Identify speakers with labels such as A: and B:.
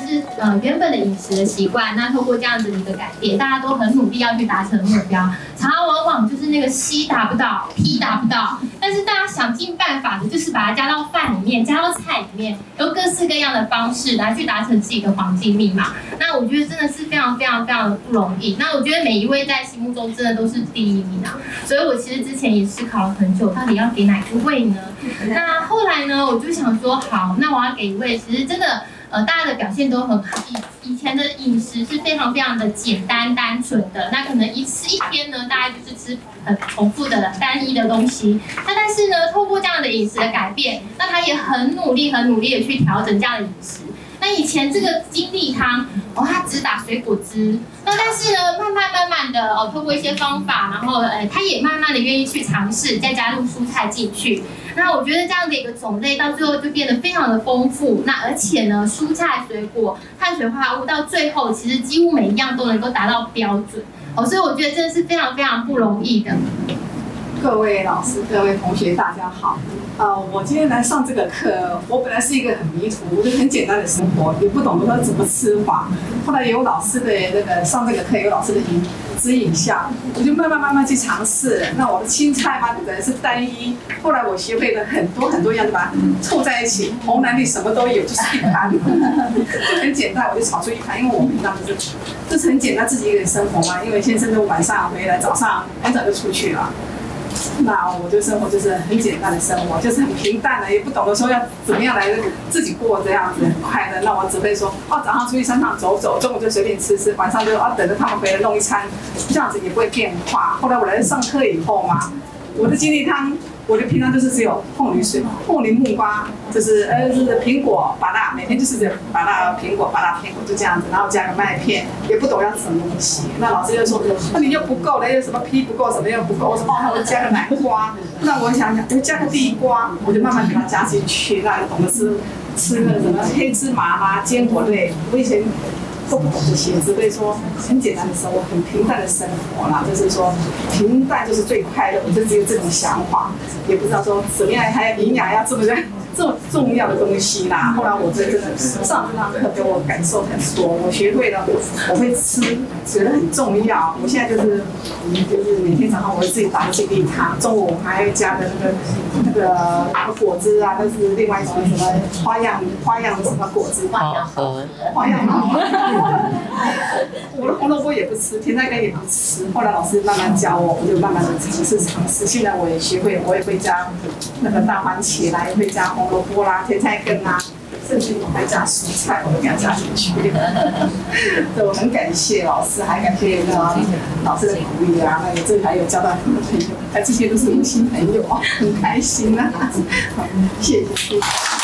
A: 是呃原本的饮食的习惯，那透过这样子的一个改变，大家都很努力要去达成目标，常常往往就是那个 C 达不到，P 达不到，但是大家想尽办法的，就是把它加到饭里面，加到菜里面，用各式各样的方式来去达成自己的黄金密码。那我觉得真的是非常非常非常的不容易。那我觉得每一位在心目中真的都是第一名啊，所以我其实之前也思考了很久，到底要给哪一位呢？那后来呢，我就想说，好，那我要给一位，其实真的。呃，大家的表现都很好。以以前的饮食是非常非常的简单单纯的，那可能一次一天呢，大家就是吃很重复的单一的东西。那但是呢，透过这样的饮食的改变，那他也很努力很努力的去调整这样的饮食。那以前这个金利汤，哦，他只打水果汁。那但是呢，呃哦，透过一些方法，然后呃，他也慢慢的愿意去尝试，再加入蔬菜进去。那我觉得这样的一个种类到最后就变得非常的丰富。那而且呢，蔬菜、水果、碳水化合物到最后，其实几乎每一样都能够达到标准。哦，所以我觉得真的是非常非常不容易的。
B: 各位老师、各位同学，大家好。呃，我今天来上这个课，我本来是一个很迷途，就很简单的生活，也不懂得说怎么吃法。后来有老师的那个上这个课，有老师的引指引下，我就慢慢慢慢去尝试。那我的青菜嘛，本来是单一，后来我学会了很多很多样的把它凑在一起，红蓝绿什么都有，就是一盘，就很简单，我就炒出一盘。因为我平常不是，就是很简单自己一个人生活嘛。因为先生都晚上回来，早上很早就出去了。那我的生活就是很简单的生活，就是很平淡的，也不懂得说要怎么样来自己过这样子很快乐。那我只会说，哦，早上出去商场走走，中午就随便吃吃，晚上就哦等着他们回来弄一餐，这样子也不会变化。后来我来上课以后嘛，我的精力汤。我就平常就是只有凤梨水、凤梨木瓜，就是呃就是苹果、芭乐，每天就是这芭乐、苹果、芭乐、苹果就这样子，然后加个麦片，也不懂要什么东西。那老师又说，那你又不够了，又什么皮不够，什么又不够。我说哦，那我加个南瓜。那我想想，我加个地瓜，我就慢慢给它加进去。那懂得吃吃个什么黑芝麻啦、坚果类。我以前。都不懂这些，只会说很简单的生活，很平淡的生活啦。就是说，平淡就是最快乐，我就只有这种想法，也不知道说怎么样还要营养要这么这么重要的东西啦。后来我真的上这堂课给我感受很多，我学会了，我会吃，觉得很重要。我现在就是就是每天早上我会自己打精力汤，中午我还会加的那个那个果汁啊，那是另外一种什么花样花样什么果汁，花样花样我的红萝卜也不吃，甜菜根也不吃。后来老师慢慢教我，我就慢慢的尝试尝试。现在我也学会，我也会加那个大番茄来，也会加红萝卜啦、甜菜根啦，甚至我还加蔬菜，我都给它加进去。对，我很感谢老师，还感谢那个老师的鼓励啊。那个这还有交到很多朋友，哎，这些都是新朋友啊，很开心啊。谢谢。